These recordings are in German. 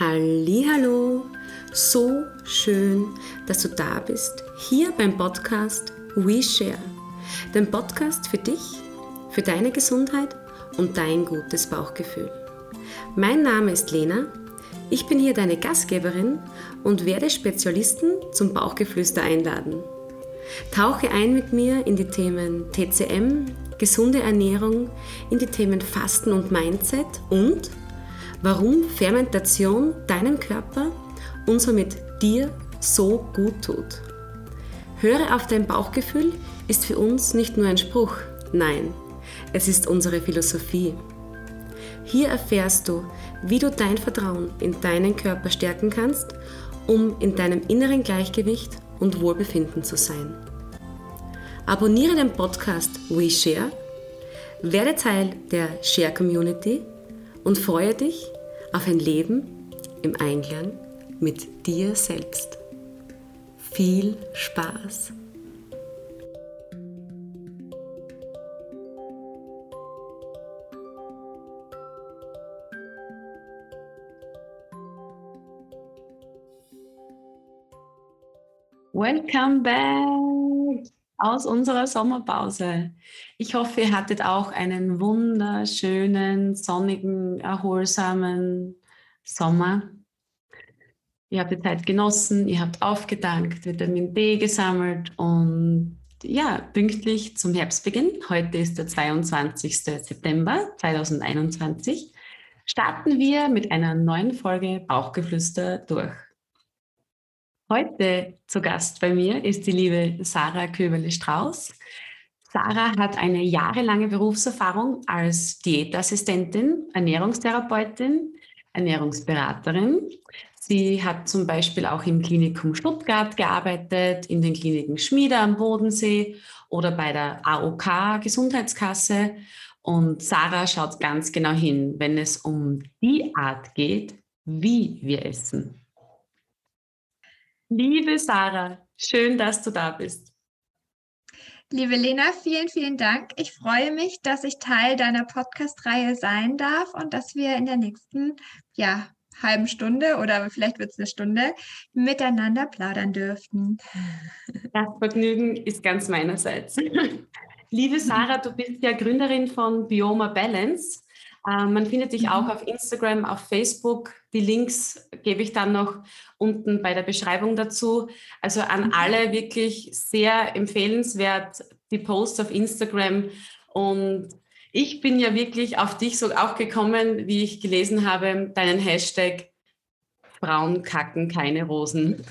Hallo, so schön, dass du da bist, hier beim Podcast We Share, dem Podcast für dich, für deine Gesundheit und dein gutes Bauchgefühl. Mein Name ist Lena, ich bin hier deine Gastgeberin und werde Spezialisten zum Bauchgeflüster einladen. Tauche ein mit mir in die Themen TCM, gesunde Ernährung, in die Themen Fasten und Mindset und warum Fermentation deinem Körper und somit dir so gut tut. Höre auf dein Bauchgefühl ist für uns nicht nur ein Spruch, nein, es ist unsere Philosophie. Hier erfährst du, wie du dein Vertrauen in deinen Körper stärken kannst, um in deinem inneren Gleichgewicht und Wohlbefinden zu sein. Abonniere den Podcast WeShare, werde Teil der Share Community und freue dich auf ein Leben im Einklang mit dir selbst. Viel Spaß! Welcome back aus unserer Sommerpause. Ich hoffe, ihr hattet auch einen wunderschönen, sonnigen, erholsamen Sommer. Ihr habt die Zeit genossen, ihr habt aufgedankt, Vitamin D gesammelt und ja, pünktlich zum Herbstbeginn, heute ist der 22. September 2021, starten wir mit einer neuen Folge Bauchgeflüster durch. Heute zu Gast bei mir ist die liebe Sarah Köberle-Strauß. Sarah hat eine jahrelange Berufserfahrung als Diätassistentin, Ernährungstherapeutin, Ernährungsberaterin. Sie hat zum Beispiel auch im Klinikum Stuttgart gearbeitet, in den Kliniken Schmiede am Bodensee oder bei der AOK Gesundheitskasse. Und Sarah schaut ganz genau hin, wenn es um die Art geht, wie wir essen. Liebe Sarah, schön, dass du da bist. Liebe Lena, vielen, vielen Dank. Ich freue mich, dass ich Teil deiner Podcast-Reihe sein darf und dass wir in der nächsten ja, halben Stunde oder vielleicht wird es eine Stunde miteinander plaudern dürften. Das Vergnügen ist ganz meinerseits. Liebe Sarah, du bist ja Gründerin von Bioma Balance. Ähm, man findet dich auch mhm. auf Instagram, auf Facebook. Die Links gebe ich dann noch unten bei der Beschreibung dazu. Also an mhm. alle wirklich sehr empfehlenswert die Posts auf Instagram. Und ich bin ja wirklich auf dich so auch gekommen, wie ich gelesen habe, deinen Hashtag Frauen kacken keine Rosen.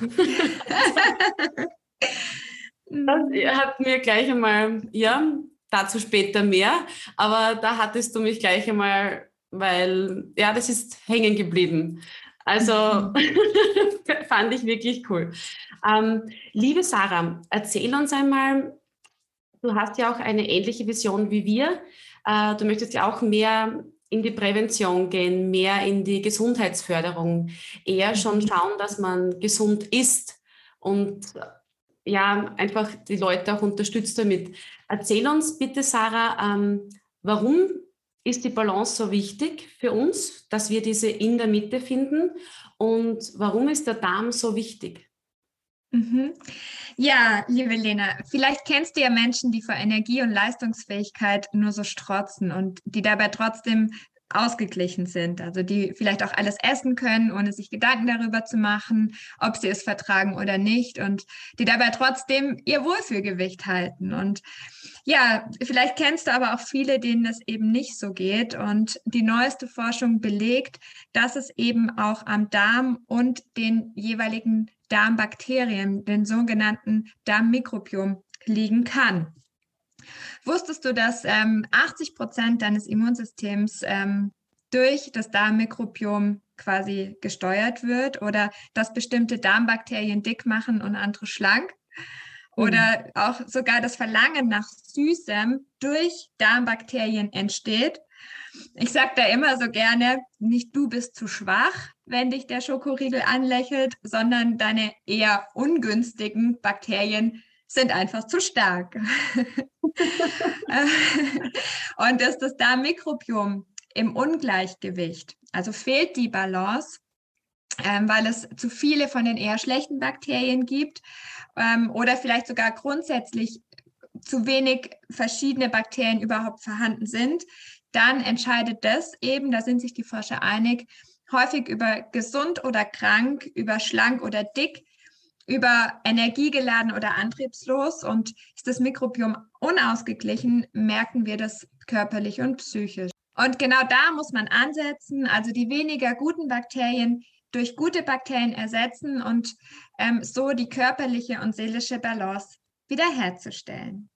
das hat mir gleich einmal, ja, dazu später mehr. Aber da hattest du mich gleich einmal, weil, ja, das ist hängen geblieben. Also fand ich wirklich cool. Ähm, liebe Sarah, erzähl uns einmal, du hast ja auch eine ähnliche Vision wie wir. Äh, du möchtest ja auch mehr in die Prävention gehen, mehr in die Gesundheitsförderung, eher schon mhm. schauen, dass man gesund ist und ja, einfach die Leute auch unterstützt damit. Erzähl uns bitte, Sarah, ähm, warum ist die Balance so wichtig für uns, dass wir diese in der Mitte finden und warum ist der Darm so wichtig? Mhm. Ja, liebe Lena, vielleicht kennst du ja Menschen, die vor Energie und Leistungsfähigkeit nur so strotzen und die dabei trotzdem ausgeglichen sind, also die vielleicht auch alles essen können, ohne sich Gedanken darüber zu machen, ob sie es vertragen oder nicht und die dabei trotzdem ihr Wohlfühlgewicht halten. Und ja, vielleicht kennst du aber auch viele, denen es eben nicht so geht. Und die neueste Forschung belegt, dass es eben auch am Darm und den jeweiligen Darmbakterien, den sogenannten Darmmikrobiom, liegen kann. Wusstest du, dass ähm, 80 Prozent deines Immunsystems ähm, durch das Darmmikrobiom quasi gesteuert wird oder dass bestimmte Darmbakterien dick machen und andere schlank? Oder mhm. auch sogar das Verlangen nach Süßem durch Darmbakterien entsteht. Ich sage da immer so gerne, nicht du bist zu schwach, wenn dich der Schokoriegel anlächelt, sondern deine eher ungünstigen Bakterien sind einfach zu stark. und ist das Darmmikrobiom im Ungleichgewicht, also fehlt die Balance, ähm, weil es zu viele von den eher schlechten Bakterien gibt ähm, oder vielleicht sogar grundsätzlich zu wenig verschiedene Bakterien überhaupt vorhanden sind, dann entscheidet das eben, da sind sich die Forscher einig, häufig über gesund oder krank, über schlank oder dick, über energiegeladen oder antriebslos. Und ist das Mikrobiom unausgeglichen, merken wir das körperlich und psychisch. Und genau da muss man ansetzen, also die weniger guten Bakterien durch gute Bakterien ersetzen und ähm, so die körperliche und seelische Balance wiederherzustellen.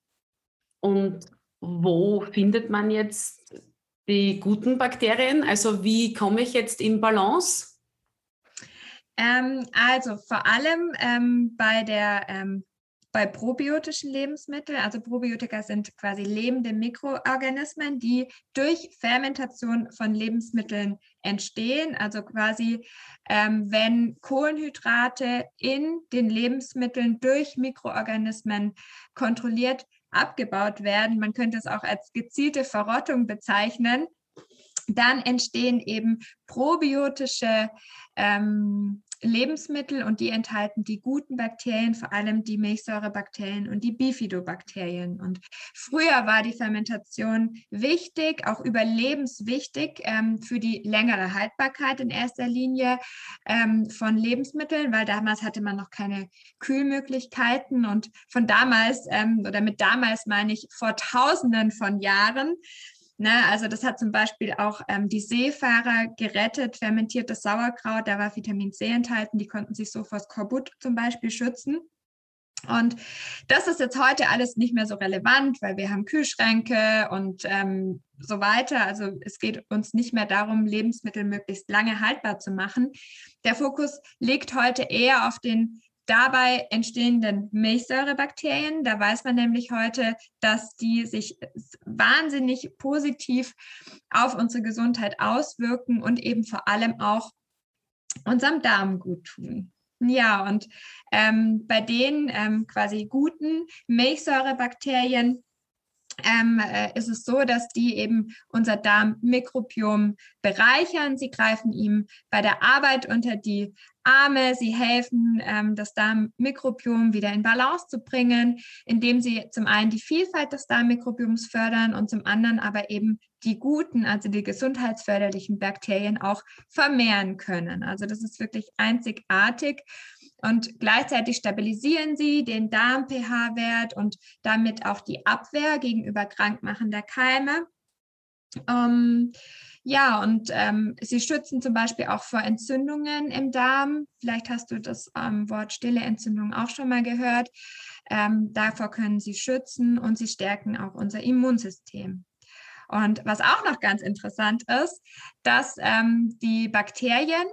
Und wo findet man jetzt die guten Bakterien? Also wie komme ich jetzt in Balance? Ähm, also vor allem ähm, bei der ähm, bei probiotischen Lebensmitteln. Also Probiotika sind quasi lebende Mikroorganismen, die durch Fermentation von Lebensmitteln entstehen. Also quasi, ähm, wenn Kohlenhydrate in den Lebensmitteln durch Mikroorganismen kontrolliert abgebaut werden, man könnte es auch als gezielte Verrottung bezeichnen, dann entstehen eben probiotische ähm, Lebensmittel und die enthalten die guten Bakterien, vor allem die Milchsäurebakterien und die Bifidobakterien. Und früher war die Fermentation wichtig, auch überlebenswichtig ähm, für die längere Haltbarkeit in erster Linie ähm, von Lebensmitteln, weil damals hatte man noch keine Kühlmöglichkeiten und von damals ähm, oder mit damals meine ich vor Tausenden von Jahren Ne, also das hat zum Beispiel auch ähm, die Seefahrer gerettet, fermentiertes Sauerkraut, da war Vitamin C enthalten, die konnten sich so vor Skorbut zum Beispiel schützen. Und das ist jetzt heute alles nicht mehr so relevant, weil wir haben Kühlschränke und ähm, so weiter. Also es geht uns nicht mehr darum, Lebensmittel möglichst lange haltbar zu machen. Der Fokus liegt heute eher auf den dabei entstehenden Milchsäurebakterien. Da weiß man nämlich heute, dass die sich wahnsinnig positiv auf unsere Gesundheit auswirken und eben vor allem auch unserem Darm gut tun. Ja, und ähm, bei den ähm, quasi guten Milchsäurebakterien ähm, äh, ist es so, dass die eben unser Darmmikrobiom bereichern. Sie greifen ihm bei der Arbeit unter die Arme, sie helfen, ähm, das Darmmikrobiom wieder in Balance zu bringen, indem sie zum einen die Vielfalt des Darmmikrobioms fördern und zum anderen aber eben die guten, also die gesundheitsförderlichen Bakterien auch vermehren können. Also das ist wirklich einzigartig. Und gleichzeitig stabilisieren sie den Darm-pH-Wert und damit auch die Abwehr gegenüber krankmachender Keime. Ähm, ja, und ähm, sie schützen zum Beispiel auch vor Entzündungen im Darm. Vielleicht hast du das ähm, Wort stille Entzündung auch schon mal gehört. Ähm, davor können sie schützen und sie stärken auch unser Immunsystem. Und was auch noch ganz interessant ist, dass ähm, die Bakterien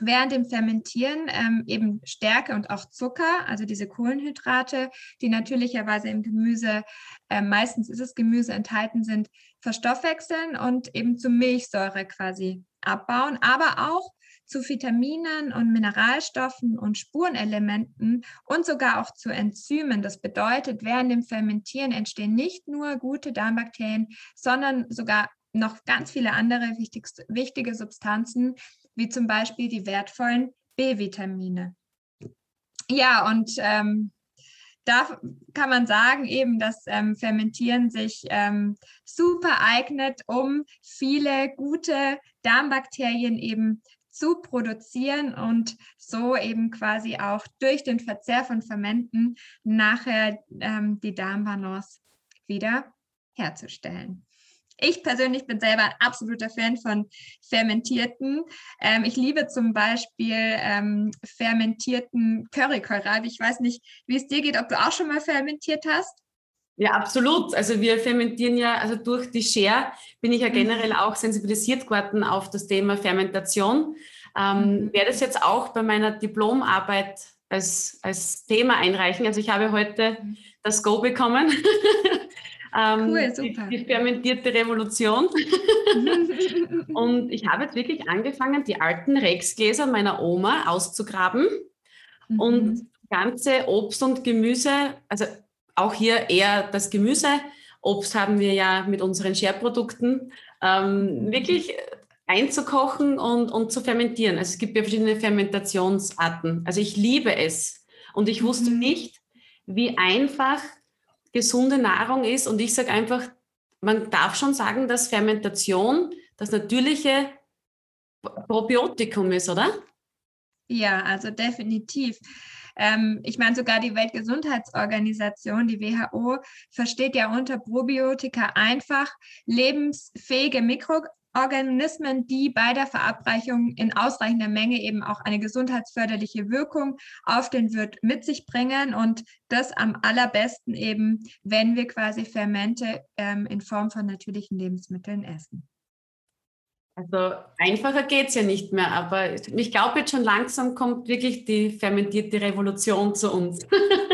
während dem Fermentieren ähm, eben Stärke und auch Zucker, also diese Kohlenhydrate, die natürlicherweise im Gemüse, äh, meistens ist es Gemüse enthalten sind, verstoffwechseln und eben zu Milchsäure quasi abbauen, aber auch zu Vitaminen und Mineralstoffen und Spurenelementen und sogar auch zu Enzymen. Das bedeutet, während dem Fermentieren entstehen nicht nur gute Darmbakterien, sondern sogar noch ganz viele andere wichtige Substanzen, wie zum Beispiel die wertvollen B-Vitamine. Ja, und ähm, da kann man sagen eben, dass ähm, Fermentieren sich ähm, super eignet, um viele gute Darmbakterien eben zu produzieren und so eben quasi auch durch den Verzehr von Fermenten nachher ähm, die Darmbalance wieder herzustellen. Ich persönlich bin selber ein absoluter Fan von fermentierten. Ähm, ich liebe zum Beispiel ähm, fermentierten Currykohlrabi. Ich weiß nicht, wie es dir geht, ob du auch schon mal fermentiert hast. Ja, absolut. Also wir fermentieren ja, also durch die Share bin ich ja mhm. generell auch sensibilisiert geworden auf das Thema Fermentation. Ähm, mhm. werde es jetzt auch bei meiner Diplomarbeit als, als Thema einreichen. Also ich habe heute mhm. das Go bekommen. Ähm, cool, super. Die, die fermentierte Revolution. und ich habe jetzt wirklich angefangen, die alten Rexgläser meiner Oma auszugraben mhm. und ganze Obst und Gemüse, also auch hier eher das Gemüse. Obst haben wir ja mit unseren Share-Produkten ähm, mhm. wirklich einzukochen und, und zu fermentieren. Also es gibt ja verschiedene Fermentationsarten. Also ich liebe es. Und ich wusste mhm. nicht, wie einfach gesunde Nahrung ist. Und ich sage einfach, man darf schon sagen, dass Fermentation das natürliche Probiotikum ist, oder? Ja, also definitiv. Ähm, ich meine, sogar die Weltgesundheitsorganisation, die WHO, versteht ja unter Probiotika einfach lebensfähige Mikroorganismen, die bei der Verabreichung in ausreichender Menge eben auch eine gesundheitsförderliche Wirkung auf den Wirt mit sich bringen und das am allerbesten eben, wenn wir quasi Fermente ähm, in Form von natürlichen Lebensmitteln essen. Also einfacher geht es ja nicht mehr, aber ich glaube jetzt schon langsam kommt wirklich die fermentierte Revolution zu uns.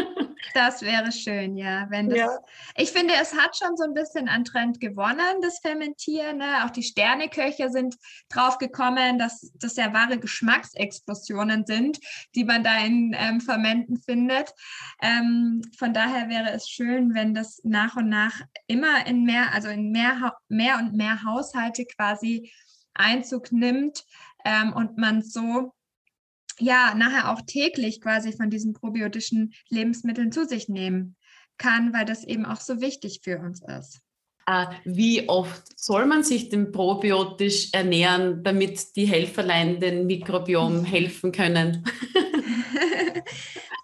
das wäre schön, ja. Wenn das, ja. Ich finde, es hat schon so ein bisschen an Trend gewonnen, das Fermentieren. Ne? Auch die Sterneköche sind drauf gekommen, dass das ja wahre Geschmacksexplosionen sind, die man da in ähm, Fermenten findet. Ähm, von daher wäre es schön, wenn das nach und nach immer in mehr, also in mehr, mehr und mehr Haushalte quasi Einzug nimmt ähm, und man so ja nachher auch täglich quasi von diesen probiotischen Lebensmitteln zu sich nehmen kann, weil das eben auch so wichtig für uns ist. Äh, wie oft soll man sich denn probiotisch ernähren, damit die Helferlein den Mikrobiom helfen können?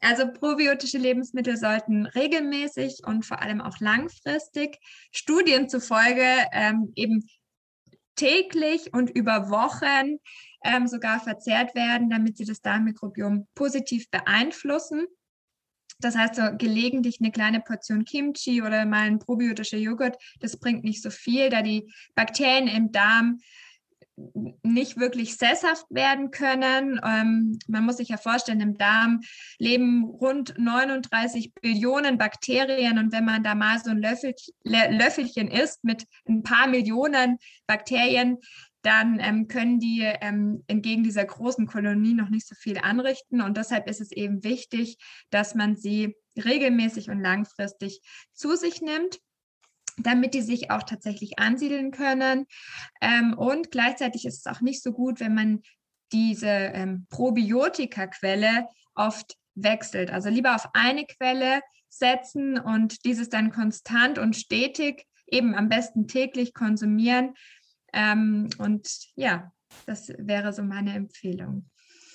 Also probiotische Lebensmittel sollten regelmäßig und vor allem auch langfristig Studien zufolge ähm, eben täglich und über Wochen ähm, sogar verzehrt werden, damit sie das Darmmikrobiom positiv beeinflussen. Das heißt, so gelegentlich eine kleine Portion Kimchi oder mal ein probiotischer Joghurt, das bringt nicht so viel, da die Bakterien im Darm nicht wirklich sesshaft werden können. Ähm, man muss sich ja vorstellen, im Darm leben rund 39 Billionen Bakterien und wenn man da mal so ein Löffel, Löffelchen isst mit ein paar Millionen Bakterien, dann ähm, können die ähm, entgegen dieser großen Kolonie noch nicht so viel anrichten. Und deshalb ist es eben wichtig, dass man sie regelmäßig und langfristig zu sich nimmt damit die sich auch tatsächlich ansiedeln können. Ähm, und gleichzeitig ist es auch nicht so gut, wenn man diese ähm, Probiotika-Quelle oft wechselt. Also lieber auf eine Quelle setzen und dieses dann konstant und stetig, eben am besten täglich konsumieren. Ähm, und ja, das wäre so meine Empfehlung.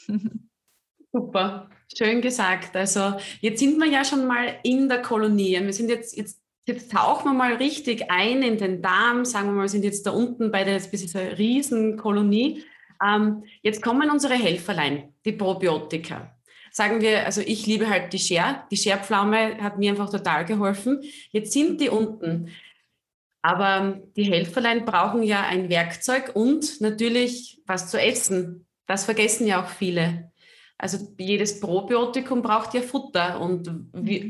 Super, schön gesagt. Also jetzt sind wir ja schon mal in der Kolonie. Wir sind jetzt, jetzt Jetzt tauchen wir mal richtig ein in den Darm. Sagen wir mal, wir sind jetzt da unten bei der, dieser Riesenkolonie. Ähm, jetzt kommen unsere Helferlein, die Probiotika. Sagen wir, also ich liebe halt die Scher. Die Scherpflaume hat mir einfach total geholfen. Jetzt sind die unten. Aber die Helferlein brauchen ja ein Werkzeug und natürlich was zu essen. Das vergessen ja auch viele. Also jedes Probiotikum braucht ja Futter und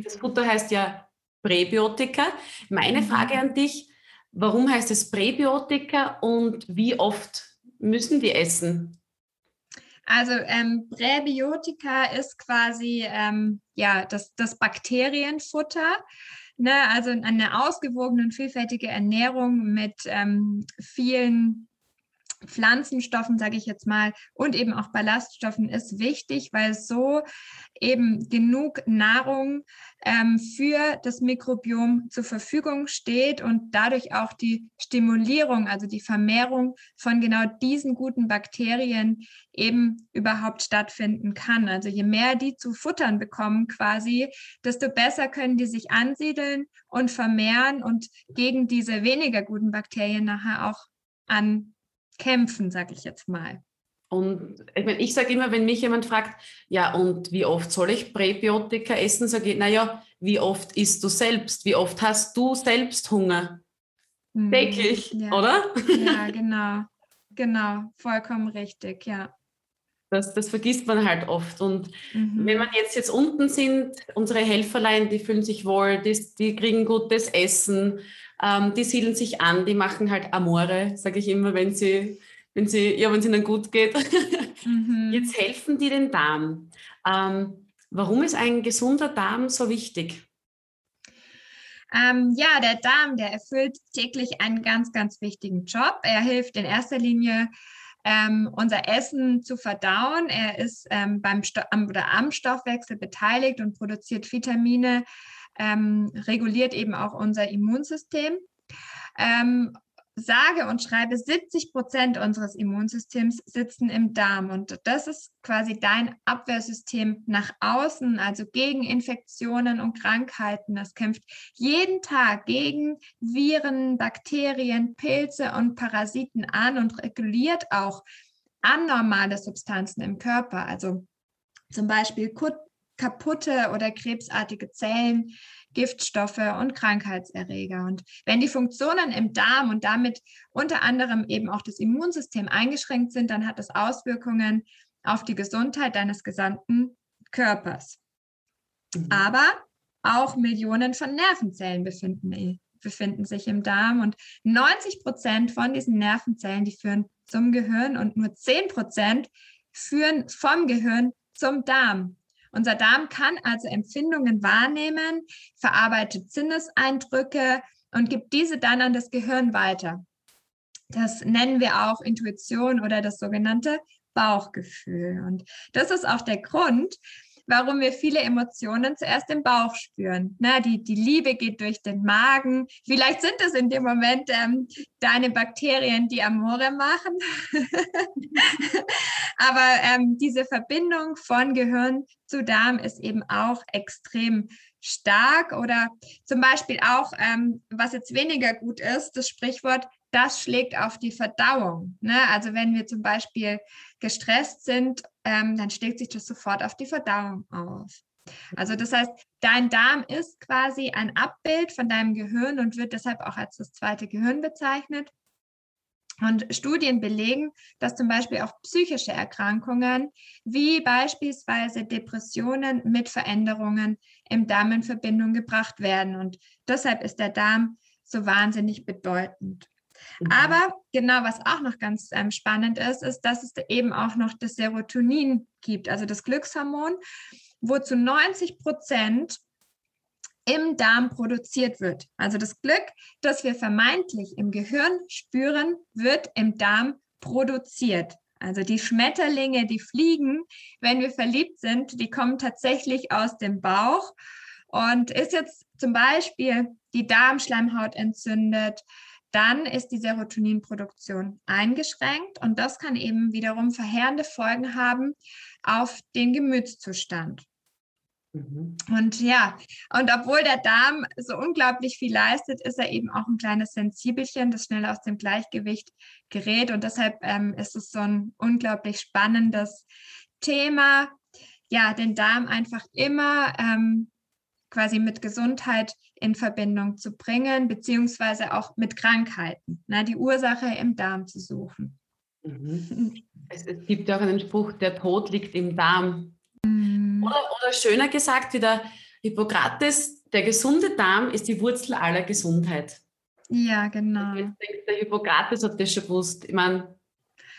das Futter heißt ja Präbiotika. Meine mhm. Frage an dich, warum heißt es Präbiotika und wie oft müssen die essen? Also ähm, Präbiotika ist quasi ähm, ja, das, das Bakterienfutter. Ne? Also eine ausgewogene und vielfältige Ernährung mit ähm, vielen Pflanzenstoffen, sage ich jetzt mal, und eben auch Ballaststoffen ist wichtig, weil so eben genug Nahrung ähm, für das Mikrobiom zur Verfügung steht und dadurch auch die Stimulierung, also die Vermehrung von genau diesen guten Bakterien eben überhaupt stattfinden kann. Also je mehr die zu futtern bekommen quasi, desto besser können die sich ansiedeln und vermehren und gegen diese weniger guten Bakterien nachher auch an kämpfen, sage ich jetzt mal. Und ich, mein, ich sage immer, wenn mich jemand fragt, ja, und wie oft soll ich Präbiotika essen, sage ich, naja, wie oft isst du selbst? Wie oft hast du selbst Hunger? Mhm. Täglich, ja. oder? Ja, genau. Genau, vollkommen richtig, ja. Das, das vergisst man halt oft. Und mhm. wenn man jetzt jetzt unten sind, unsere Helferlein, die fühlen sich wohl, die, die kriegen gutes Essen, ähm, die siedeln sich an, die machen halt Amore, sage ich immer, wenn sie, wenn sie, ja, wenn es ihnen gut geht. Mhm. Jetzt helfen die den Darm. Ähm, warum ist ein gesunder Darm so wichtig? Ähm, ja, der Darm, der erfüllt täglich einen ganz, ganz wichtigen Job. Er hilft in erster Linie, ähm, unser Essen zu verdauen. Er ist ähm, beim Sto am, oder am Stoffwechsel beteiligt und produziert Vitamine, ähm, reguliert eben auch unser Immunsystem. Ähm, sage und schreibe, 70 Prozent unseres Immunsystems sitzen im Darm. Und das ist quasi dein Abwehrsystem nach außen, also gegen Infektionen und Krankheiten. Das kämpft jeden Tag gegen Viren, Bakterien, Pilze und Parasiten an und reguliert auch anormale Substanzen im Körper. Also zum Beispiel kaputte oder krebsartige Zellen, Giftstoffe und Krankheitserreger. Und wenn die Funktionen im Darm und damit unter anderem eben auch das Immunsystem eingeschränkt sind, dann hat das Auswirkungen auf die Gesundheit deines gesamten Körpers. Mhm. Aber auch Millionen von Nervenzellen befinden, befinden sich im Darm und 90 Prozent von diesen Nervenzellen, die führen zum Gehirn und nur 10 Prozent führen vom Gehirn zum Darm. Unser Darm kann also Empfindungen wahrnehmen, verarbeitet Sinneseindrücke und gibt diese dann an das Gehirn weiter. Das nennen wir auch Intuition oder das sogenannte Bauchgefühl. Und das ist auch der Grund, warum wir viele Emotionen zuerst im Bauch spüren. Na, die, die Liebe geht durch den Magen. Vielleicht sind es in dem Moment ähm, deine Bakterien, die Amore machen. Aber ähm, diese Verbindung von Gehirn zu Darm ist eben auch extrem stark oder zum Beispiel auch, ähm, was jetzt weniger gut ist, das Sprichwort, das schlägt auf die Verdauung. Ne? Also wenn wir zum Beispiel gestresst sind, ähm, dann schlägt sich das sofort auf die Verdauung auf. Also das heißt, dein Darm ist quasi ein Abbild von deinem Gehirn und wird deshalb auch als das zweite Gehirn bezeichnet. Und Studien belegen, dass zum Beispiel auch psychische Erkrankungen wie beispielsweise Depressionen mit Veränderungen im Darm in Verbindung gebracht werden. Und deshalb ist der Darm so wahnsinnig bedeutend. Mhm. Aber genau, was auch noch ganz ähm, spannend ist, ist, dass es eben auch noch das Serotonin gibt, also das Glückshormon, wo zu 90 Prozent im Darm produziert wird. Also das Glück, das wir vermeintlich im Gehirn spüren, wird im Darm produziert. Also die Schmetterlinge, die fliegen, wenn wir verliebt sind, die kommen tatsächlich aus dem Bauch. Und ist jetzt zum Beispiel die Darmschleimhaut entzündet, dann ist die Serotoninproduktion eingeschränkt und das kann eben wiederum verheerende Folgen haben auf den Gemütszustand. Mhm. Und ja, und obwohl der Darm so unglaublich viel leistet, ist er eben auch ein kleines Sensibelchen, das schnell aus dem Gleichgewicht gerät. Und deshalb ähm, ist es so ein unglaublich spannendes Thema, ja, den Darm einfach immer ähm, quasi mit Gesundheit in Verbindung zu bringen, beziehungsweise auch mit Krankheiten, ne, die Ursache im Darm zu suchen. Mhm. Es, es, gibt ja auch einen Spruch, der Tod liegt im Darm. Mhm. Oder, oder schöner gesagt wie der Hippokrates, der gesunde Darm ist die Wurzel aller Gesundheit. Ja, genau. Jetzt denkt der Hippokrates hat das schon gewusst. Ich meine,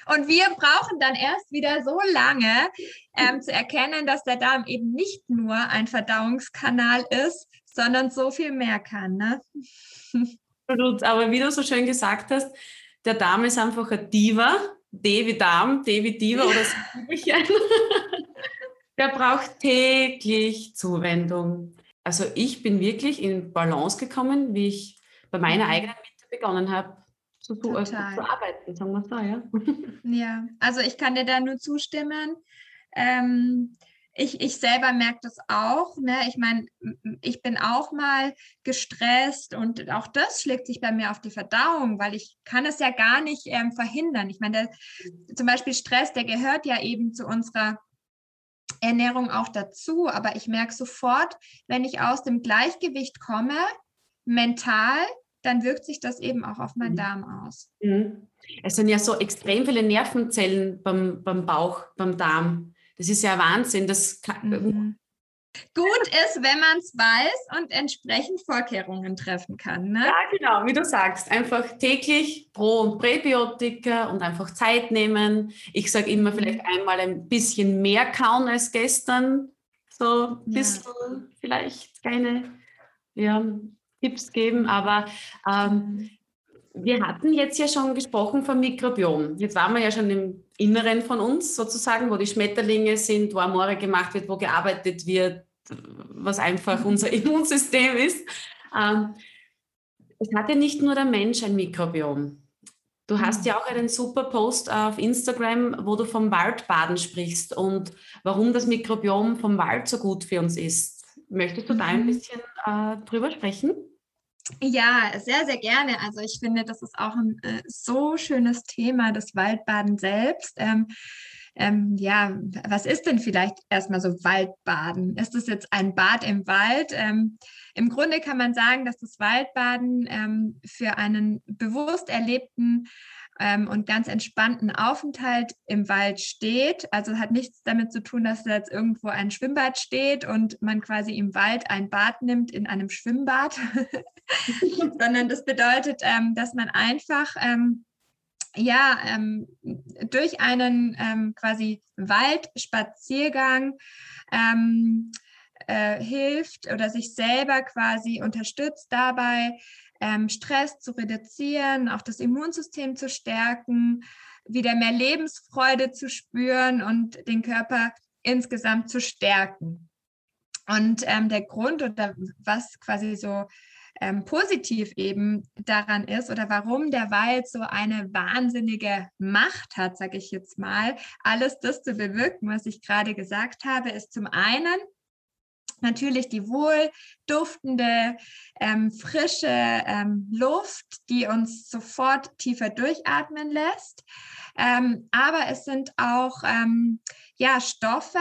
und wir brauchen dann erst wieder so lange ähm, zu erkennen, dass der Darm eben nicht nur ein Verdauungskanal ist, sondern so viel mehr kann. Ne? Aber wie du so schön gesagt hast, der Darm ist einfach ein Diva, D wie Darm, D wie Diva oder so. der braucht täglich Zuwendung. Also ich bin wirklich in Balance gekommen, wie ich bei meiner mhm. eigenen Mitte begonnen habe zu, zu, zu, arbeiten, sagen wir so, ja. Ja, also ich kann dir da nur zustimmen. Ähm, ich, ich selber merke das auch. Ne? Ich meine, ich bin auch mal gestresst und auch das schlägt sich bei mir auf die Verdauung, weil ich kann es ja gar nicht ähm, verhindern. Ich meine, zum Beispiel Stress, der gehört ja eben zu unserer Ernährung auch dazu, aber ich merke sofort, wenn ich aus dem Gleichgewicht komme, mental, dann wirkt sich das eben auch auf meinen mhm. Darm aus. Mhm. Es sind ja so extrem viele Nervenzellen beim, beim Bauch, beim Darm. Das ist ja Wahnsinn. Das kann, mhm. Gut ist, wenn man es weiß und entsprechend Vorkehrungen treffen kann. Ne? Ja, genau, wie du sagst. Einfach täglich Pro- und Präbiotika und einfach Zeit nehmen. Ich sage immer mhm. vielleicht einmal ein bisschen mehr kauen als gestern. So ein bisschen ja. vielleicht keine ja, Tipps geben, aber ähm, wir hatten jetzt ja schon gesprochen vom Mikrobiom. Jetzt waren wir ja schon im Inneren von uns sozusagen, wo die Schmetterlinge sind, wo Amore gemacht wird, wo gearbeitet wird, was einfach mhm. unser Immunsystem ist. Ähm, es hat ja nicht nur der Mensch ein Mikrobiom. Du hast mhm. ja auch einen super Post auf Instagram, wo du vom Waldbaden sprichst und warum das Mikrobiom vom Wald so gut für uns ist. Möchtest du da ein mhm. bisschen äh, drüber sprechen? Ja, sehr, sehr gerne. Also ich finde, das ist auch ein äh, so schönes Thema, das Waldbaden selbst. Ähm, ähm, ja, was ist denn vielleicht erstmal so Waldbaden? Ist es jetzt ein Bad im Wald? Ähm, Im Grunde kann man sagen, dass das Waldbaden ähm, für einen bewusst erlebten ähm, und ganz entspannten Aufenthalt im Wald steht. Also hat nichts damit zu tun, dass da jetzt irgendwo ein Schwimmbad steht und man quasi im Wald ein Bad nimmt in einem Schwimmbad, sondern das bedeutet, ähm, dass man einfach ähm, ja, ähm, durch einen ähm, quasi Waldspaziergang ähm, äh, hilft oder sich selber quasi unterstützt dabei, ähm, Stress zu reduzieren, auch das Immunsystem zu stärken, wieder mehr Lebensfreude zu spüren und den Körper insgesamt zu stärken. Und ähm, der Grund oder was quasi so ähm, positiv eben daran ist oder warum der Wald so eine wahnsinnige Macht hat, sage ich jetzt mal, alles das zu bewirken, was ich gerade gesagt habe, ist zum einen natürlich die wohl duftende, ähm, frische ähm, Luft, die uns sofort tiefer durchatmen lässt. Ähm, aber es sind auch ähm, ja, Stoffe,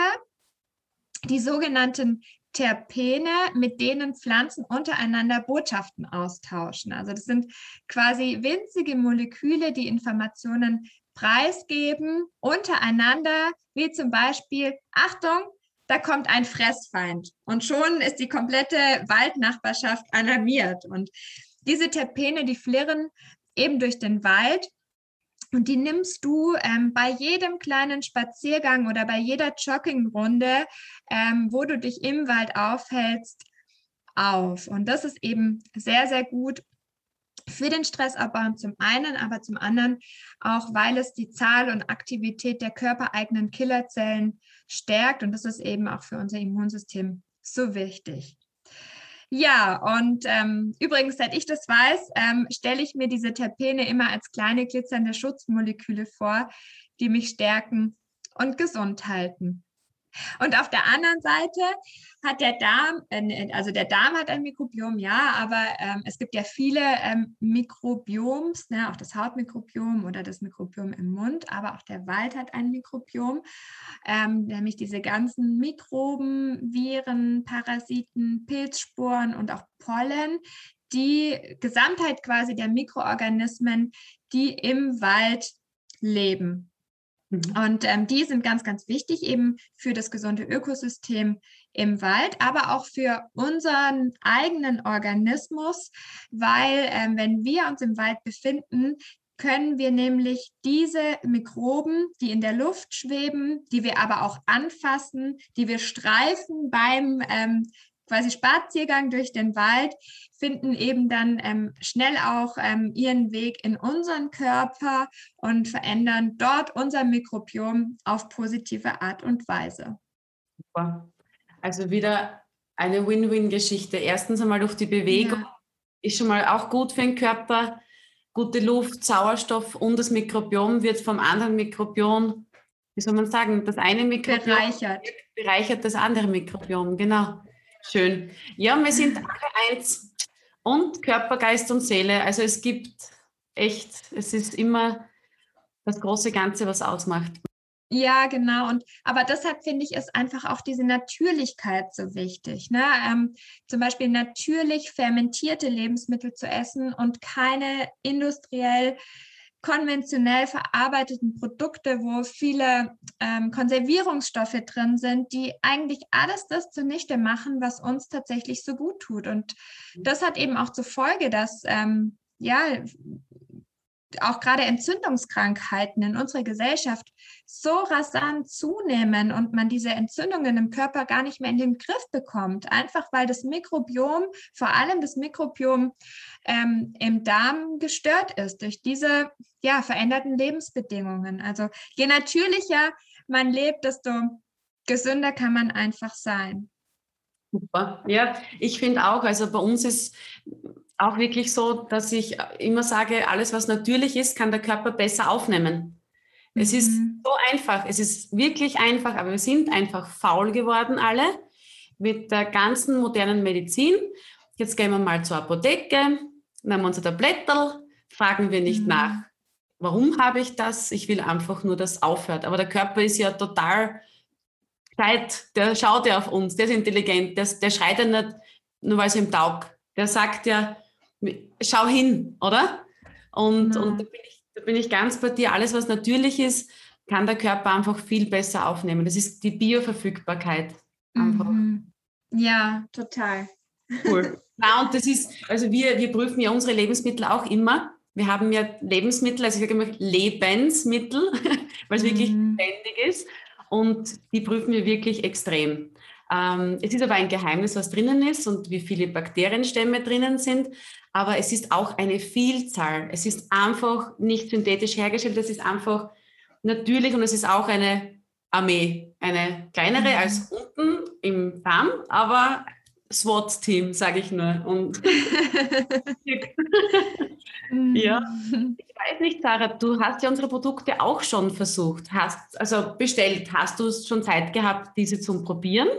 die sogenannten Terpene, mit denen Pflanzen untereinander Botschaften austauschen. Also das sind quasi winzige Moleküle, die Informationen preisgeben untereinander, wie zum Beispiel, Achtung, da kommt ein Fressfeind. Und schon ist die komplette Waldnachbarschaft alarmiert. Und diese Terpene, die flirren eben durch den Wald und die nimmst du ähm, bei jedem kleinen Spaziergang oder bei jeder Joggingrunde, ähm, wo du dich im Wald aufhältst, auf. Und das ist eben sehr, sehr gut für den Stressabbau zum einen, aber zum anderen auch, weil es die Zahl und Aktivität der körpereigenen Killerzellen stärkt. Und das ist eben auch für unser Immunsystem so wichtig. Ja, und ähm, übrigens, seit ich das weiß, ähm, stelle ich mir diese Terpene immer als kleine glitzernde Schutzmoleküle vor, die mich stärken und gesund halten. Und auf der anderen Seite hat der Darm, also der Darm hat ein Mikrobiom, ja, aber ähm, es gibt ja viele ähm, Mikrobioms, ne, auch das Hautmikrobiom oder das Mikrobiom im Mund, aber auch der Wald hat ein Mikrobiom, ähm, nämlich diese ganzen Mikroben, Viren, Parasiten, Pilzsporen und auch Pollen, die Gesamtheit quasi der Mikroorganismen, die im Wald leben. Mhm. Und ähm, die sind ganz, ganz wichtig eben für das gesunde Ökosystem im Wald, aber auch für unseren eigenen Organismus, weil ähm, wenn wir uns im Wald befinden, können wir nämlich diese Mikroben, die in der Luft schweben, die wir aber auch anfassen, die wir streifen beim ähm, quasi Spaziergang durch den Wald, finden eben dann ähm, schnell auch ähm, ihren Weg in unseren Körper und verändern dort unser Mikrobiom auf positive Art und Weise. Super. Also wieder eine Win-Win-Geschichte. Erstens einmal durch die Bewegung ja. ist schon mal auch gut für den Körper. Gute Luft, Sauerstoff und das Mikrobiom wird vom anderen Mikrobiom, wie soll man sagen, das eine Mikrobiom bereichert, bereichert das andere Mikrobiom, genau. Schön. Ja, wir sind alle eins. Und Körper, Geist und Seele. Also es gibt echt, es ist immer das große Ganze, was ausmacht. Ja, genau. Und aber deshalb finde ich ist einfach auch diese Natürlichkeit so wichtig. Ne? Ähm, zum Beispiel natürlich fermentierte Lebensmittel zu essen und keine industriell konventionell verarbeiteten Produkte, wo viele ähm, Konservierungsstoffe drin sind, die eigentlich alles das zunichte machen, was uns tatsächlich so gut tut. Und mhm. das hat eben auch zur Folge, dass ähm, ja auch gerade Entzündungskrankheiten in unserer Gesellschaft so rasant zunehmen und man diese Entzündungen im Körper gar nicht mehr in den Griff bekommt, einfach weil das Mikrobiom, vor allem das Mikrobiom ähm, im Darm gestört ist durch diese ja, veränderten Lebensbedingungen. Also je natürlicher man lebt, desto gesünder kann man einfach sein. Super. Ja, ich finde auch, also bei uns ist auch wirklich so, dass ich immer sage, alles, was natürlich ist, kann der Körper besser aufnehmen. Mhm. Es ist mhm. so einfach, es ist wirklich einfach, aber wir sind einfach faul geworden alle mit der ganzen modernen Medizin. Jetzt gehen wir mal zur Apotheke, nehmen unser Tablettel, fragen wir nicht mhm. nach, warum habe ich das? Ich will einfach nur, dass es aufhört. Aber der Körper ist ja total gescheit, der schaut ja auf uns, der ist intelligent, der, der schreit ja nicht, nur weil es ihm taugt. Der sagt ja, schau hin, oder? Und, und da, bin ich, da bin ich ganz bei dir. Alles, was natürlich ist, kann der Körper einfach viel besser aufnehmen. Das ist die Bioverfügbarkeit. Mhm. Ja, total. Cool. Na, und das ist, also wir, wir prüfen ja unsere Lebensmittel auch immer. Wir haben ja Lebensmittel, also ich sage immer Lebensmittel, weil es mhm. wirklich lebendig ist. Und die prüfen wir wirklich extrem. Ähm, es ist aber ein Geheimnis, was drinnen ist und wie viele Bakterienstämme drinnen sind. Aber es ist auch eine Vielzahl. Es ist einfach nicht synthetisch hergestellt, es ist einfach natürlich und es ist auch eine Armee. Eine kleinere mhm. als unten im Farm, aber SWAT-Team, sage ich nur. Und ja, ich weiß nicht, Sarah, du hast ja unsere Produkte auch schon versucht, hast also bestellt. Hast du schon Zeit gehabt, diese zum Probieren?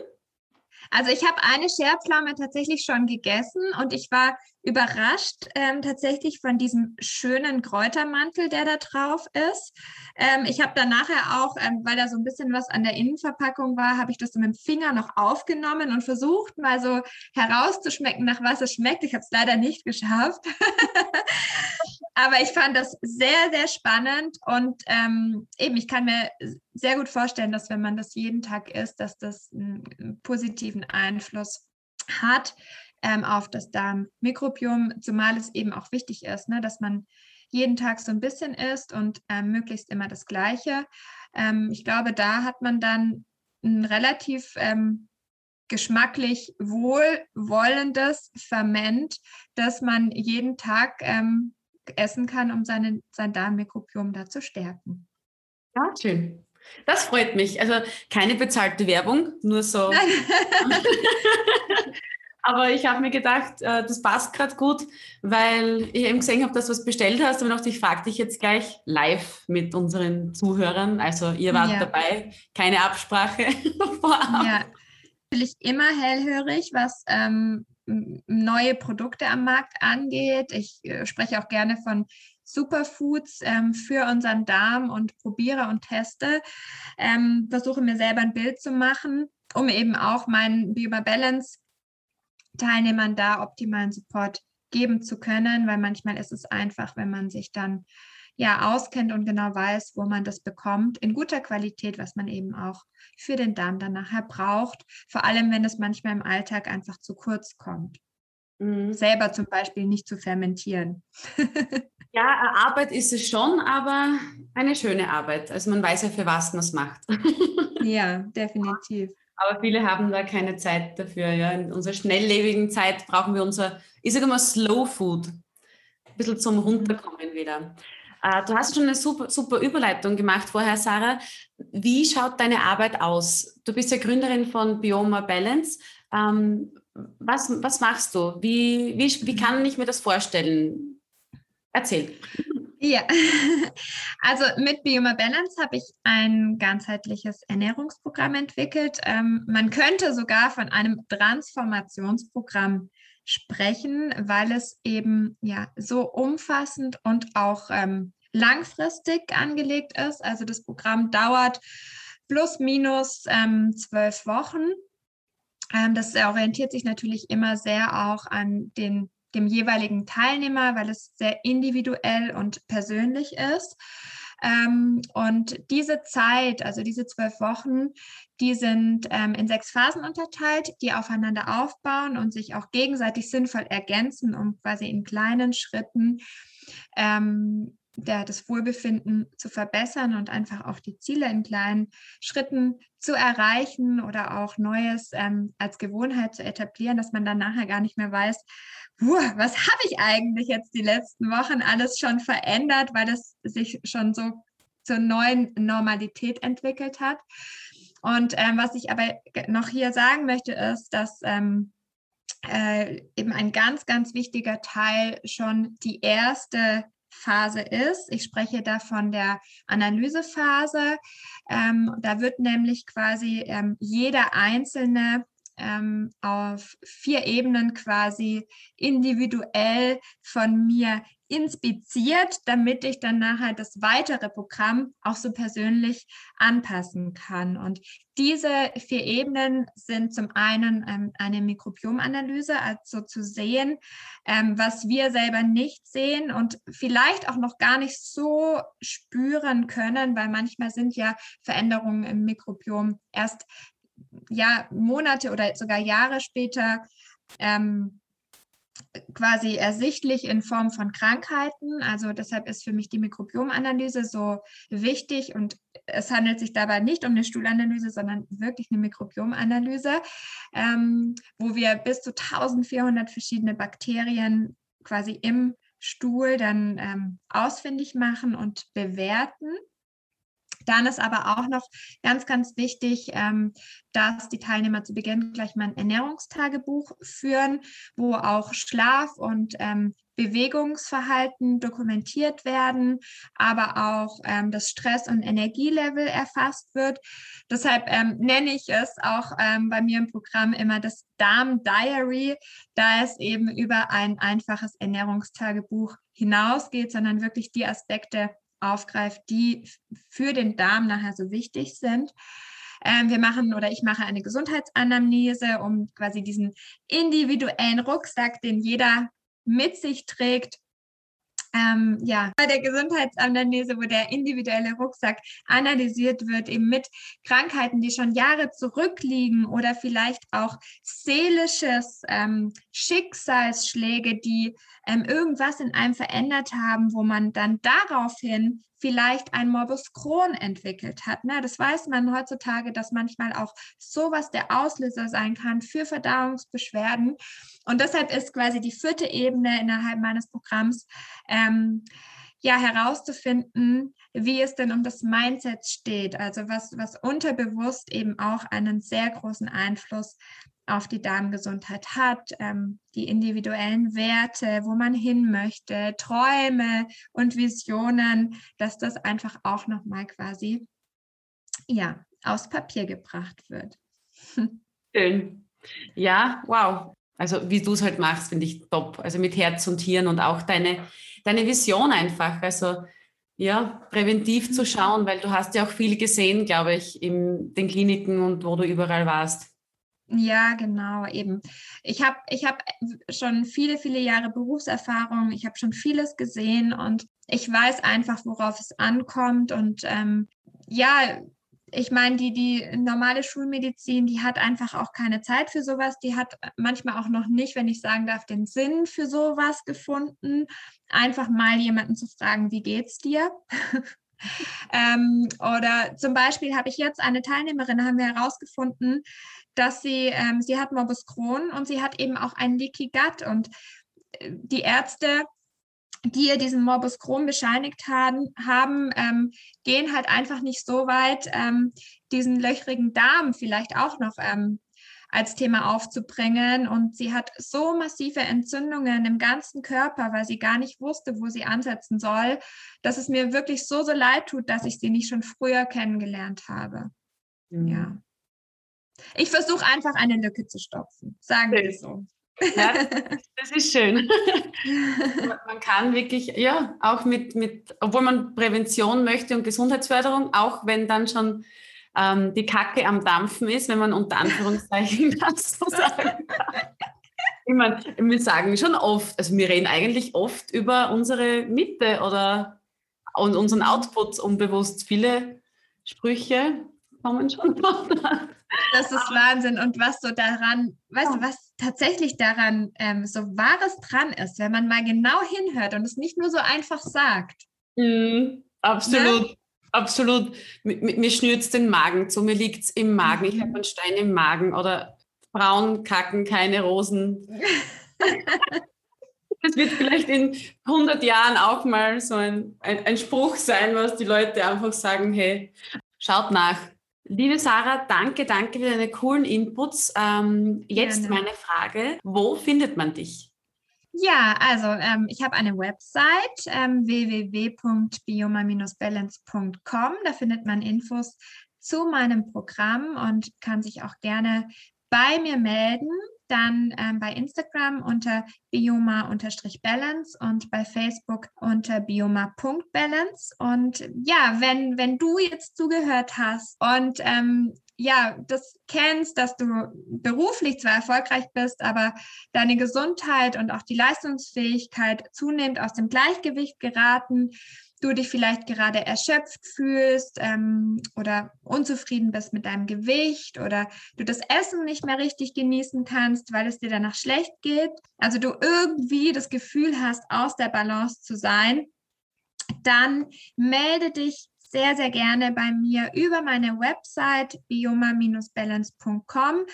Also ich habe eine Scherpflaume tatsächlich schon gegessen und ich war überrascht ähm, tatsächlich von diesem schönen Kräutermantel, der da drauf ist. Ähm, ich habe dann nachher auch, ähm, weil da so ein bisschen was an der Innenverpackung war, habe ich das mit dem Finger noch aufgenommen und versucht mal so herauszuschmecken, nach was es schmeckt. Ich habe es leider nicht geschafft. Aber ich fand das sehr, sehr spannend und ähm, eben, ich kann mir sehr gut vorstellen, dass wenn man das jeden Tag isst, dass das einen positiven Einfluss hat ähm, auf das Darmmikrobiom, zumal es eben auch wichtig ist, ne, dass man jeden Tag so ein bisschen isst und ähm, möglichst immer das Gleiche. Ähm, ich glaube, da hat man dann ein relativ ähm, geschmacklich wohlwollendes Ferment, das man jeden Tag ähm, essen kann, um seine, sein Darmmikrobiom da zu stärken. Ja, schön. Das freut mich. Also keine bezahlte Werbung, nur so. Aber ich habe mir gedacht, äh, das passt gerade gut, weil ich eben gesehen habe, dass du was bestellt hast. Und ich dachte, ich frage dich jetzt gleich live mit unseren Zuhörern. Also ihr wart ja. dabei, keine Absprache vorab. Ja, natürlich immer hellhörig, was ähm, neue Produkte am Markt angeht. Ich äh, spreche auch gerne von Superfoods ähm, für unseren Darm und probiere und teste. Ähm, versuche mir selber ein Bild zu machen, um eben auch meinen Bioba Balance Teilnehmern da optimalen Support geben zu können, weil manchmal ist es einfach, wenn man sich dann ja auskennt und genau weiß, wo man das bekommt, in guter Qualität, was man eben auch für den Darm dann nachher braucht, vor allem wenn es manchmal im Alltag einfach zu kurz kommt. Mhm. Selber zum Beispiel nicht zu fermentieren. ja, Arbeit ist es schon, aber eine schöne Arbeit. Also man weiß ja, für was man es macht. ja, definitiv. Aber viele haben da keine Zeit dafür. Ja. In unserer schnelllebigen Zeit brauchen wir unser, ich sage mal, Slow Food. Ein bisschen zum Runterkommen wieder. Äh, du hast schon eine super, super Überleitung gemacht vorher, Sarah. Wie schaut deine Arbeit aus? Du bist ja Gründerin von Bioma Balance. Ähm, was, was machst du? Wie, wie, wie kann ich mir das vorstellen? Erzähl. Ja, also mit Bioma Balance habe ich ein ganzheitliches Ernährungsprogramm entwickelt. Ähm, man könnte sogar von einem Transformationsprogramm sprechen, weil es eben ja so umfassend und auch ähm, langfristig angelegt ist. Also das Programm dauert plus minus ähm, zwölf Wochen. Ähm, das orientiert sich natürlich immer sehr auch an den dem jeweiligen Teilnehmer, weil es sehr individuell und persönlich ist. Ähm, und diese Zeit, also diese zwölf Wochen, die sind ähm, in sechs Phasen unterteilt, die aufeinander aufbauen und sich auch gegenseitig sinnvoll ergänzen, um quasi in kleinen Schritten ähm, der, das Wohlbefinden zu verbessern und einfach auch die Ziele in kleinen Schritten zu erreichen oder auch Neues ähm, als Gewohnheit zu etablieren, dass man dann nachher gar nicht mehr weiß, was habe ich eigentlich jetzt die letzten Wochen alles schon verändert, weil das sich schon so zur neuen Normalität entwickelt hat. Und ähm, was ich aber noch hier sagen möchte, ist, dass ähm, äh, eben ein ganz, ganz wichtiger Teil schon die erste Phase ist. Ich spreche da von der Analysephase. Ähm, da wird nämlich quasi ähm, jeder einzelne ähm, auf vier Ebenen quasi individuell von mir inspiziert, damit ich dann nachher das weitere Programm auch so persönlich anpassen kann. Und diese vier Ebenen sind zum einen ähm, eine Mikrobiomanalyse, also zu sehen, ähm, was wir selber nicht sehen und vielleicht auch noch gar nicht so spüren können, weil manchmal sind ja Veränderungen im Mikrobiom erst ja, Monate oder sogar Jahre später ähm, quasi ersichtlich in Form von Krankheiten. Also deshalb ist für mich die Mikrobiomanalyse so wichtig und es handelt sich dabei nicht um eine Stuhlanalyse, sondern wirklich eine Mikrobiomanalyse, ähm, wo wir bis zu 1400 verschiedene Bakterien quasi im Stuhl dann ähm, ausfindig machen und bewerten. Dann ist aber auch noch ganz, ganz wichtig, ähm, dass die Teilnehmer zu Beginn gleich mal ein Ernährungstagebuch führen, wo auch Schlaf und ähm, Bewegungsverhalten dokumentiert werden, aber auch ähm, das Stress- und Energielevel erfasst wird. Deshalb ähm, nenne ich es auch ähm, bei mir im Programm immer das Darm-Diary, da es eben über ein einfaches Ernährungstagebuch hinausgeht, sondern wirklich die Aspekte aufgreift, die für den Darm nachher so wichtig sind. Ähm, wir machen oder ich mache eine Gesundheitsanamnese, um quasi diesen individuellen Rucksack, den jeder mit sich trägt, ähm, ja, bei der Gesundheitsanalyse, wo der individuelle Rucksack analysiert wird, eben mit Krankheiten, die schon Jahre zurückliegen oder vielleicht auch seelisches ähm, Schicksalsschläge, die ähm, irgendwas in einem verändert haben, wo man dann daraufhin vielleicht ein Morbus Crohn entwickelt hat. Ne? Das weiß man heutzutage, dass manchmal auch sowas der Auslöser sein kann für Verdauungsbeschwerden. Und deshalb ist quasi die vierte Ebene innerhalb meines Programms ähm, ja herauszufinden, wie es denn um das Mindset steht, also was, was unterbewusst eben auch einen sehr großen Einfluss auf die Darmgesundheit hat, ähm, die individuellen Werte, wo man hin möchte, Träume und Visionen, dass das einfach auch nochmal quasi ja, aus Papier gebracht wird. Schön. Ja, wow. Also wie du es halt machst, finde ich top. Also mit Herz und Hirn und auch deine, deine Vision einfach. Also ja, präventiv zu mhm. schauen, weil du hast ja auch viel gesehen, glaube ich, in den Kliniken und wo du überall warst. Ja, genau, eben. Ich habe ich hab schon viele, viele Jahre Berufserfahrung, ich habe schon vieles gesehen und ich weiß einfach, worauf es ankommt. Und ähm, ja, ich meine, die, die normale Schulmedizin, die hat einfach auch keine Zeit für sowas. Die hat manchmal auch noch nicht, wenn ich sagen darf, den Sinn für sowas gefunden. Einfach mal jemanden zu fragen, wie geht's dir? ähm, oder zum Beispiel habe ich jetzt eine Teilnehmerin, haben wir herausgefunden, dass sie, ähm, sie hat Morbus Crohn und sie hat eben auch einen Leaky Gut und äh, die Ärzte, die ihr diesen Morbus Crohn bescheinigt haben, haben ähm, gehen halt einfach nicht so weit, ähm, diesen löchrigen Darm vielleicht auch noch ähm, als Thema aufzubringen. Und sie hat so massive Entzündungen im ganzen Körper, weil sie gar nicht wusste, wo sie ansetzen soll, dass es mir wirklich so, so leid tut, dass ich sie nicht schon früher kennengelernt habe. Mhm. Ja. Ich versuche einfach eine Lücke zu stopfen, sagen wir so. Ja, das ist schön. man kann wirklich, ja, auch mit, mit, obwohl man Prävention möchte und Gesundheitsförderung, auch wenn dann schon ähm, die Kacke am Dampfen ist, wenn man unter Anführungszeichen das so sagen kann. Ich meine, wir sagen schon oft, also wir reden eigentlich oft über unsere Mitte oder und unseren Output unbewusst. Viele Sprüche kommen schon von. Das ist Wahnsinn. Und was so daran, weißt du, was tatsächlich daran ähm, so Wahres dran ist, wenn man mal genau hinhört und es nicht nur so einfach sagt. Mm, absolut. Ja? Absolut. Mir, mir schnürt den Magen zu, mir liegt es im Magen. Ich habe mhm. einen Stein im Magen oder Frauen kacken keine Rosen. Das wird vielleicht in 100 Jahren auch mal so ein, ein, ein, Spruch sein, was die Leute einfach sagen, hey, schaut nach. Liebe Sarah, danke, danke für deine coolen Inputs. Ähm, jetzt Gerne. meine Frage, wo findet man dich? Ja, also ähm, ich habe eine Website ähm, www.bioma-balance.com. Da findet man Infos zu meinem Programm und kann sich auch gerne bei mir melden. Dann ähm, bei Instagram unter bioma-balance und bei Facebook unter bioma.balance. Und ja, wenn, wenn du jetzt zugehört hast und ähm, ja, das kennst, dass du beruflich zwar erfolgreich bist, aber deine Gesundheit und auch die Leistungsfähigkeit zunehmend aus dem Gleichgewicht geraten, du dich vielleicht gerade erschöpft fühlst ähm, oder unzufrieden bist mit deinem Gewicht oder du das Essen nicht mehr richtig genießen kannst, weil es dir danach schlecht geht, also du irgendwie das Gefühl hast, aus der Balance zu sein, dann melde dich sehr, sehr gerne bei mir über meine Website bioma-balance.com.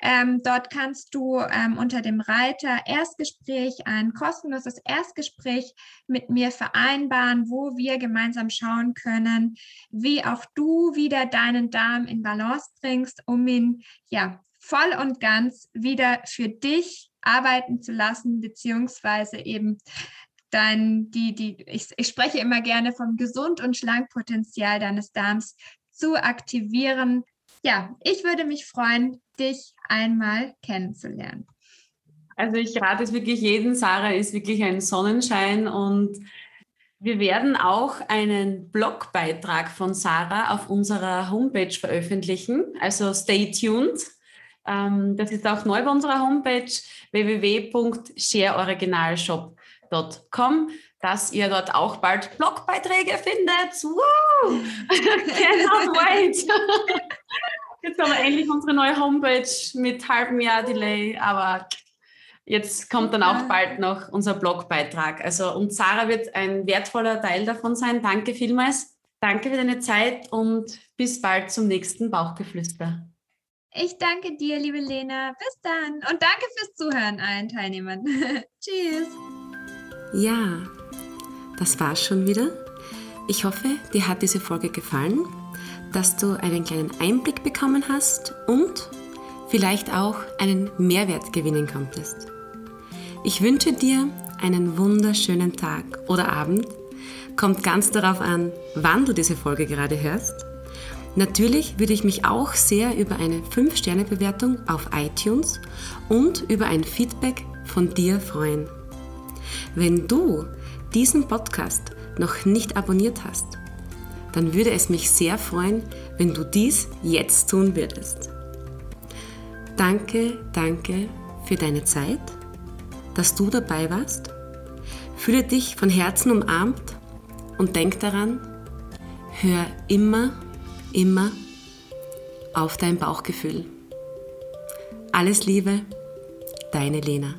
Ähm, dort kannst du ähm, unter dem Reiter Erstgespräch ein kostenloses Erstgespräch mit mir vereinbaren, wo wir gemeinsam schauen können, wie auch du wieder deinen Darm in Balance bringst, um ihn ja voll und ganz wieder für dich arbeiten zu lassen, beziehungsweise eben dann die, die, ich, ich spreche immer gerne vom Gesund- und Schlankpotenzial deines Darms zu aktivieren. Ja, ich würde mich freuen, dich einmal kennenzulernen. Also ich rate es wirklich jeden, Sarah ist wirklich ein Sonnenschein und wir werden auch einen Blogbeitrag von Sarah auf unserer Homepage veröffentlichen. Also stay tuned. Ähm, das ist auch neu bei unserer Homepage www.shareoriginalshop.com www.blogspot.com, dass ihr dort auch bald Blogbeiträge findet. Woo! Cannot wait! Jetzt haben wir endlich unsere neue Homepage mit halbem Jahr Delay, aber jetzt kommt dann auch bald noch unser Blogbeitrag. Also, und Sarah wird ein wertvoller Teil davon sein. Danke vielmals. Danke für deine Zeit und bis bald zum nächsten Bauchgeflüster. Ich danke dir, liebe Lena. Bis dann. Und danke fürs Zuhören allen Teilnehmern. Tschüss. Ja, das war's schon wieder. Ich hoffe, dir hat diese Folge gefallen, dass du einen kleinen Einblick bekommen hast und vielleicht auch einen Mehrwert gewinnen konntest. Ich wünsche dir einen wunderschönen Tag oder Abend. Kommt ganz darauf an, wann du diese Folge gerade hörst. Natürlich würde ich mich auch sehr über eine 5-Sterne-Bewertung auf iTunes und über ein Feedback von dir freuen. Wenn du diesen Podcast noch nicht abonniert hast, dann würde es mich sehr freuen, wenn du dies jetzt tun würdest. Danke, danke für deine Zeit, dass du dabei warst. Fühle dich von Herzen umarmt und denk daran, hör immer, immer auf dein Bauchgefühl. Alles Liebe, deine Lena.